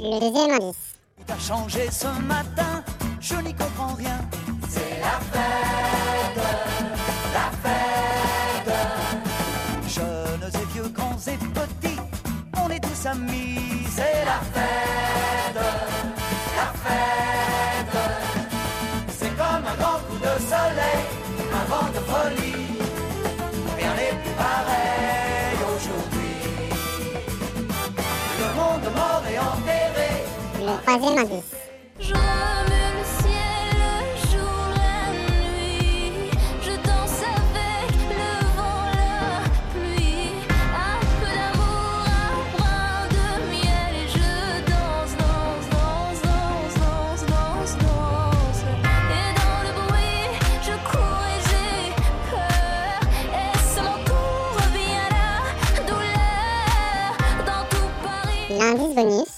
Le deuxième indice. Tout a changé ce matin, je n'y comprends rien. C'est la fête, la fête. Jeunes et vieux, grands et petits, on est tous amis. C'est la fête, Le troisième indice. Je le ciel, le jour, la nuit. Je danse avec le vent, la pluie. Un peu d'amour, un brin de miel. Et je danse, danse, danse, danse, danse, danse, danse. Et dans le bruit, je cours et j'ai peur. Et c'est mon revient la douleur. Dans tout Paris. L'indice bonus.